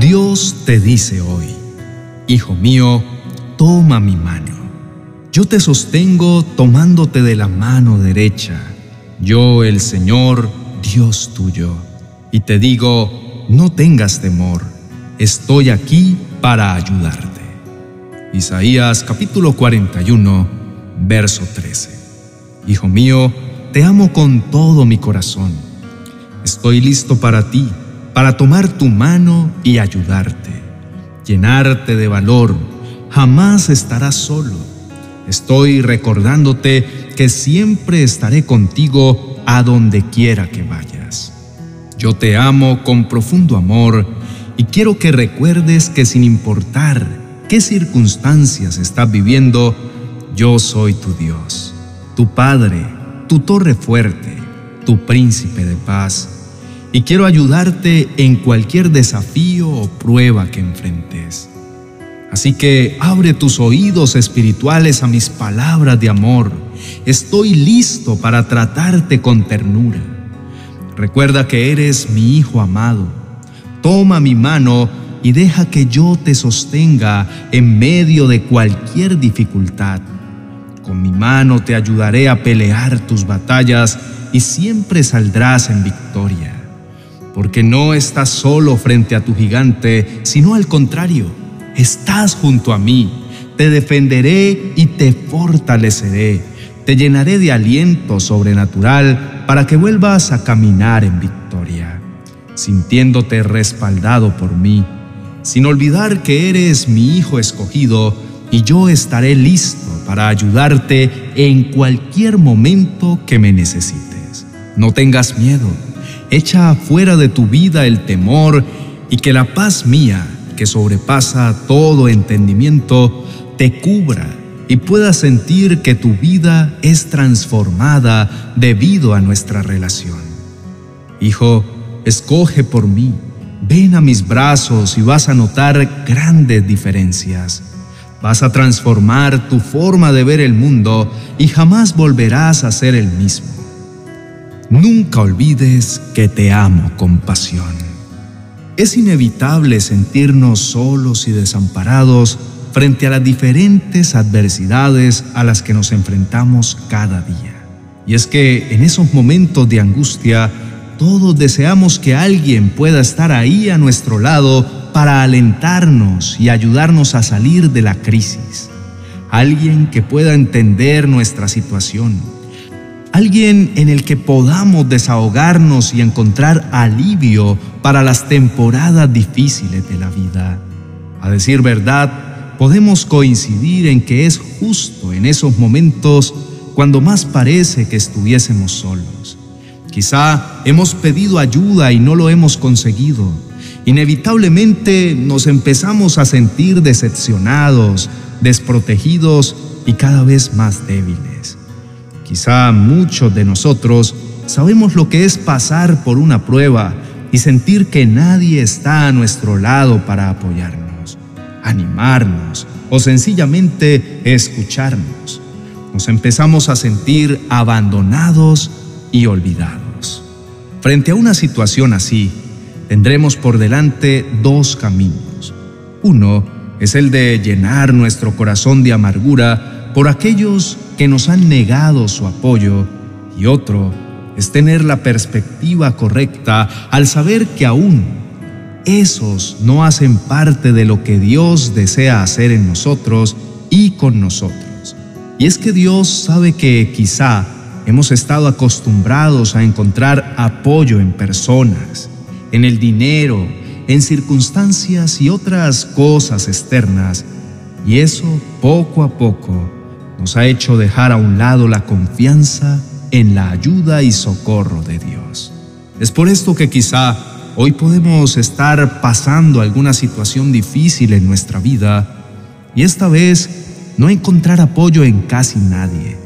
Dios te dice hoy, Hijo mío, toma mi mano. Yo te sostengo tomándote de la mano derecha, yo el Señor, Dios tuyo. Y te digo, no tengas temor, estoy aquí para ayudarte. Isaías capítulo 41, verso 13. Hijo mío, te amo con todo mi corazón. Estoy listo para ti para tomar tu mano y ayudarte, llenarte de valor. Jamás estarás solo. Estoy recordándote que siempre estaré contigo a donde quiera que vayas. Yo te amo con profundo amor y quiero que recuerdes que sin importar qué circunstancias estás viviendo, yo soy tu Dios, tu Padre, tu torre fuerte, tu príncipe de paz y quiero ayudarte en cualquier desafío o prueba que enfrentes. Así que abre tus oídos espirituales a mis palabras de amor. Estoy listo para tratarte con ternura. Recuerda que eres mi hijo amado. Toma mi mano y deja que yo te sostenga en medio de cualquier dificultad. Con mi mano te ayudaré a pelear tus batallas y siempre saldrás en victoria porque no estás solo frente a tu gigante, sino al contrario, estás junto a mí. Te defenderé y te fortaleceré. Te llenaré de aliento sobrenatural para que vuelvas a caminar en victoria, sintiéndote respaldado por mí, sin olvidar que eres mi hijo escogido y yo estaré listo para ayudarte en cualquier momento que me necesites. No tengas miedo Echa fuera de tu vida el temor y que la paz mía, que sobrepasa todo entendimiento, te cubra y puedas sentir que tu vida es transformada debido a nuestra relación. Hijo, escoge por mí, ven a mis brazos y vas a notar grandes diferencias. Vas a transformar tu forma de ver el mundo y jamás volverás a ser el mismo. Nunca olvides que te amo con pasión. Es inevitable sentirnos solos y desamparados frente a las diferentes adversidades a las que nos enfrentamos cada día. Y es que en esos momentos de angustia, todos deseamos que alguien pueda estar ahí a nuestro lado para alentarnos y ayudarnos a salir de la crisis. Alguien que pueda entender nuestra situación alguien en el que podamos desahogarnos y encontrar alivio para las temporadas difíciles de la vida. A decir verdad, podemos coincidir en que es justo en esos momentos cuando más parece que estuviésemos solos. Quizá hemos pedido ayuda y no lo hemos conseguido. Inevitablemente nos empezamos a sentir decepcionados, desprotegidos y cada vez más débiles. Quizá muchos de nosotros sabemos lo que es pasar por una prueba y sentir que nadie está a nuestro lado para apoyarnos, animarnos o sencillamente escucharnos. Nos empezamos a sentir abandonados y olvidados. Frente a una situación así, tendremos por delante dos caminos. Uno es el de llenar nuestro corazón de amargura por aquellos que nos han negado su apoyo y otro es tener la perspectiva correcta al saber que aún esos no hacen parte de lo que Dios desea hacer en nosotros y con nosotros. Y es que Dios sabe que quizá hemos estado acostumbrados a encontrar apoyo en personas, en el dinero, en circunstancias y otras cosas externas, y eso poco a poco nos ha hecho dejar a un lado la confianza en la ayuda y socorro de Dios. Es por esto que quizá hoy podemos estar pasando alguna situación difícil en nuestra vida y esta vez no encontrar apoyo en casi nadie.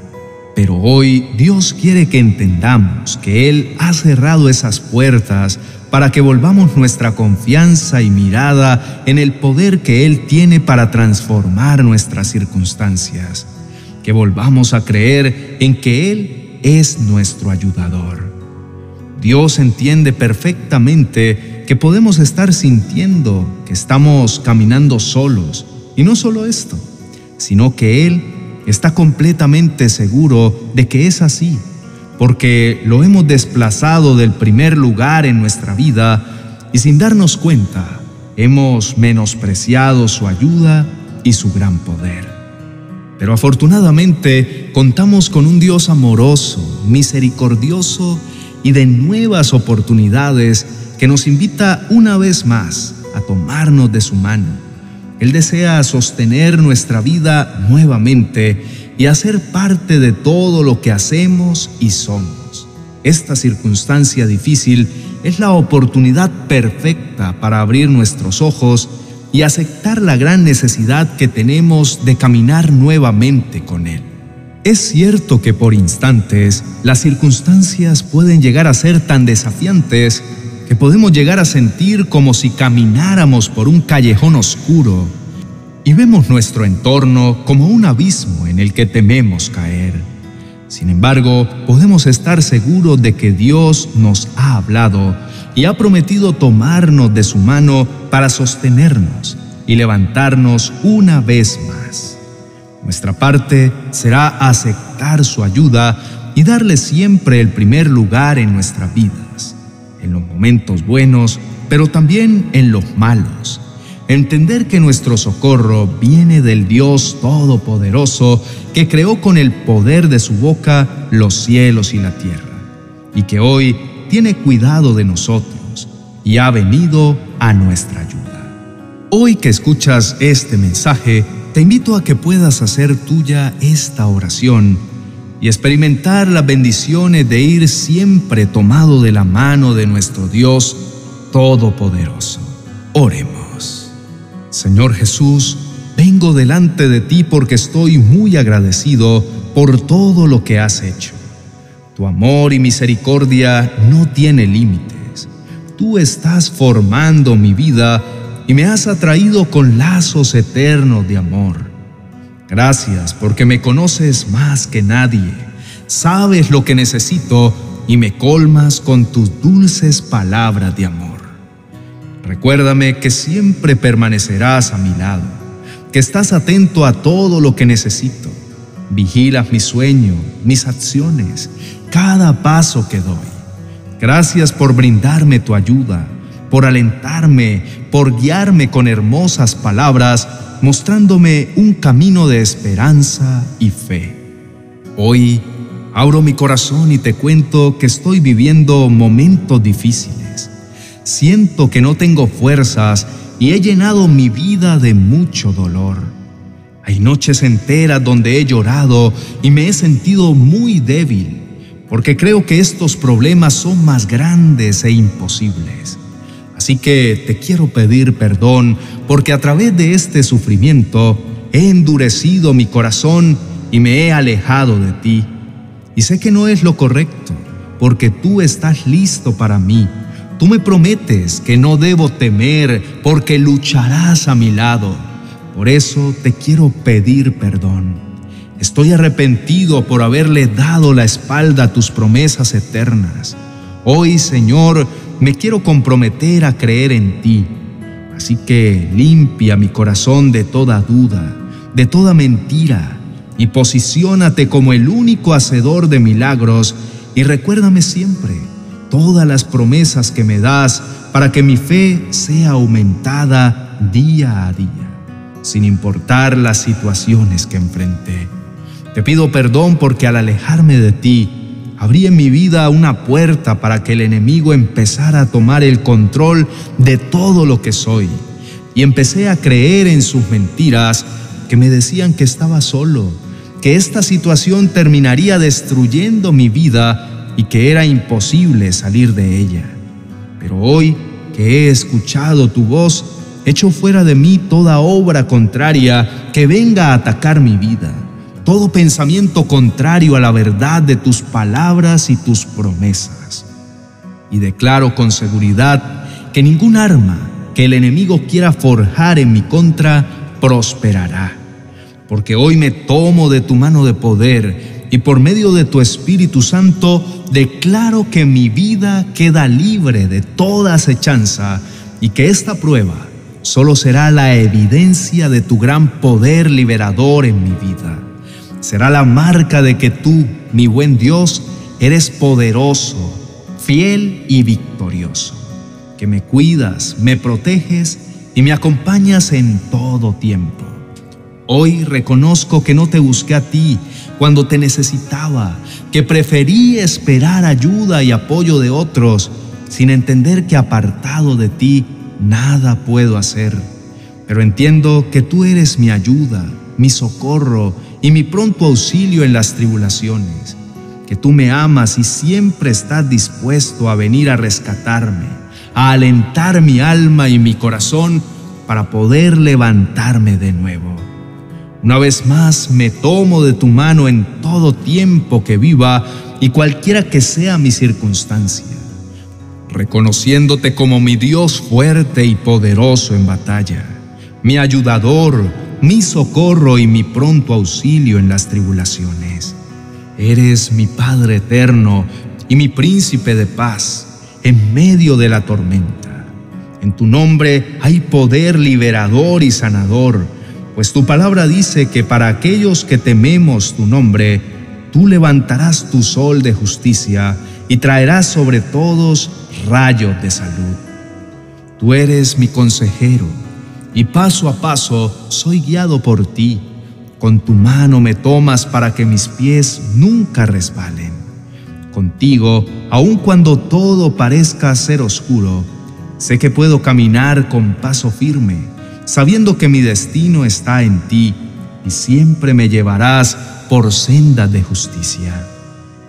Pero hoy Dios quiere que entendamos que Él ha cerrado esas puertas para que volvamos nuestra confianza y mirada en el poder que Él tiene para transformar nuestras circunstancias que volvamos a creer en que Él es nuestro ayudador. Dios entiende perfectamente que podemos estar sintiendo que estamos caminando solos. Y no solo esto, sino que Él está completamente seguro de que es así, porque lo hemos desplazado del primer lugar en nuestra vida y sin darnos cuenta hemos menospreciado su ayuda y su gran poder. Pero afortunadamente contamos con un Dios amoroso, misericordioso y de nuevas oportunidades que nos invita una vez más a tomarnos de su mano. Él desea sostener nuestra vida nuevamente y hacer parte de todo lo que hacemos y somos. Esta circunstancia difícil es la oportunidad perfecta para abrir nuestros ojos y aceptar la gran necesidad que tenemos de caminar nuevamente con Él. Es cierto que por instantes las circunstancias pueden llegar a ser tan desafiantes que podemos llegar a sentir como si camináramos por un callejón oscuro y vemos nuestro entorno como un abismo en el que tememos caer. Sin embargo, podemos estar seguros de que Dios nos ha hablado y ha prometido tomarnos de su mano para sostenernos y levantarnos una vez más. Nuestra parte será aceptar su ayuda y darle siempre el primer lugar en nuestras vidas, en los momentos buenos, pero también en los malos. Entender que nuestro socorro viene del Dios Todopoderoso que creó con el poder de su boca los cielos y la tierra, y que hoy tiene cuidado de nosotros y ha venido a nuestra ayuda. Hoy que escuchas este mensaje, te invito a que puedas hacer tuya esta oración y experimentar las bendiciones de ir siempre tomado de la mano de nuestro Dios Todopoderoso. Oremos. Señor Jesús, vengo delante de ti porque estoy muy agradecido por todo lo que has hecho. Tu amor y misericordia no tiene límites. Tú estás formando mi vida y me has atraído con lazos eternos de amor. Gracias porque me conoces más que nadie. Sabes lo que necesito y me colmas con tus dulces palabras de amor. Recuérdame que siempre permanecerás a mi lado, que estás atento a todo lo que necesito. Vigilas mi sueño, mis acciones cada paso que doy. Gracias por brindarme tu ayuda, por alentarme, por guiarme con hermosas palabras, mostrándome un camino de esperanza y fe. Hoy abro mi corazón y te cuento que estoy viviendo momentos difíciles. Siento que no tengo fuerzas y he llenado mi vida de mucho dolor. Hay noches enteras donde he llorado y me he sentido muy débil porque creo que estos problemas son más grandes e imposibles. Así que te quiero pedir perdón porque a través de este sufrimiento he endurecido mi corazón y me he alejado de ti. Y sé que no es lo correcto, porque tú estás listo para mí. Tú me prometes que no debo temer porque lucharás a mi lado. Por eso te quiero pedir perdón. Estoy arrepentido por haberle dado la espalda a tus promesas eternas. Hoy, Señor, me quiero comprometer a creer en ti. Así que limpia mi corazón de toda duda, de toda mentira, y posiciónate como el único hacedor de milagros, y recuérdame siempre todas las promesas que me das para que mi fe sea aumentada día a día, sin importar las situaciones que enfrenté. Te pido perdón porque al alejarme de ti, abrí en mi vida una puerta para que el enemigo empezara a tomar el control de todo lo que soy. Y empecé a creer en sus mentiras que me decían que estaba solo, que esta situación terminaría destruyendo mi vida y que era imposible salir de ella. Pero hoy que he escuchado tu voz, echo fuera de mí toda obra contraria que venga a atacar mi vida todo pensamiento contrario a la verdad de tus palabras y tus promesas. Y declaro con seguridad que ningún arma que el enemigo quiera forjar en mi contra prosperará, porque hoy me tomo de tu mano de poder y por medio de tu Espíritu Santo declaro que mi vida queda libre de toda acechanza y que esta prueba solo será la evidencia de tu gran poder liberador en mi vida. Será la marca de que tú, mi buen Dios, eres poderoso, fiel y victorioso, que me cuidas, me proteges y me acompañas en todo tiempo. Hoy reconozco que no te busqué a ti cuando te necesitaba, que preferí esperar ayuda y apoyo de otros, sin entender que apartado de ti nada puedo hacer. Pero entiendo que tú eres mi ayuda, mi socorro y mi pronto auxilio en las tribulaciones, que tú me amas y siempre estás dispuesto a venir a rescatarme, a alentar mi alma y mi corazón para poder levantarme de nuevo. Una vez más me tomo de tu mano en todo tiempo que viva y cualquiera que sea mi circunstancia, reconociéndote como mi Dios fuerte y poderoso en batalla, mi ayudador, mi socorro y mi pronto auxilio en las tribulaciones. Eres mi Padre eterno y mi príncipe de paz en medio de la tormenta. En tu nombre hay poder liberador y sanador pues tu palabra dice que para aquellos que tememos tu nombre, tú levantarás tu sol de justicia y traerás sobre todos rayos de salud. Tú eres mi consejero y paso a paso soy guiado por ti. Con tu mano me tomas para que mis pies nunca resbalen. Contigo, aun cuando todo parezca ser oscuro, sé que puedo caminar con paso firme sabiendo que mi destino está en ti y siempre me llevarás por senda de justicia.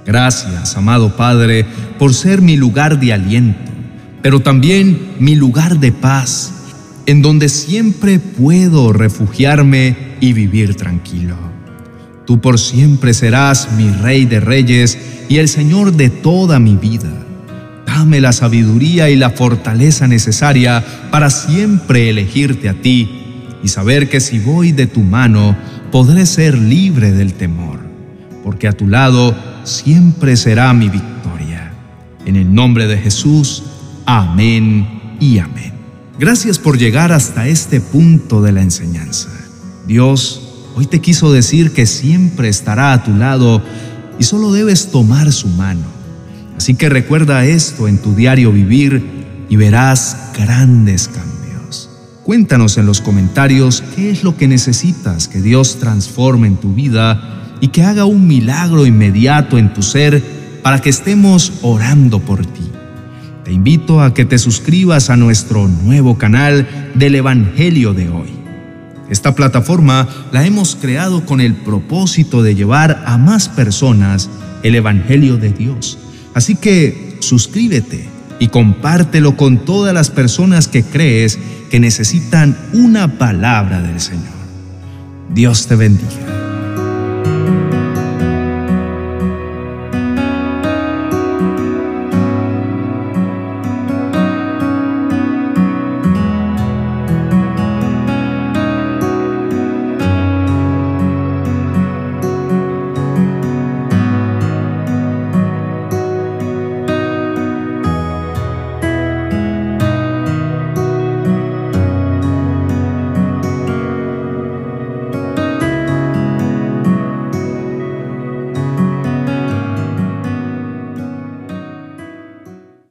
Gracias, amado Padre, por ser mi lugar de aliento, pero también mi lugar de paz, en donde siempre puedo refugiarme y vivir tranquilo. Tú por siempre serás mi Rey de Reyes y el Señor de toda mi vida Dame la sabiduría y la fortaleza necesaria para siempre elegirte a ti y saber que si voy de tu mano podré ser libre del temor, porque a tu lado siempre será mi victoria. En el nombre de Jesús, amén y amén. Gracias por llegar hasta este punto de la enseñanza. Dios hoy te quiso decir que siempre estará a tu lado y solo debes tomar su mano Así que recuerda esto en tu diario vivir y verás grandes cambios. Cuéntanos en los comentarios qué es lo que necesitas que Dios transforme en tu vida y que haga un milagro inmediato en tu ser para que estemos orando por ti. Te invito a que te suscribas a nuestro nuevo canal del Evangelio de hoy. Esta plataforma la hemos creado con el propósito de llevar a más personas el Evangelio de Dios Así que suscríbete y compártelo con todas las personas que crees que necesitan una palabra del Señor. Dios te bendiga.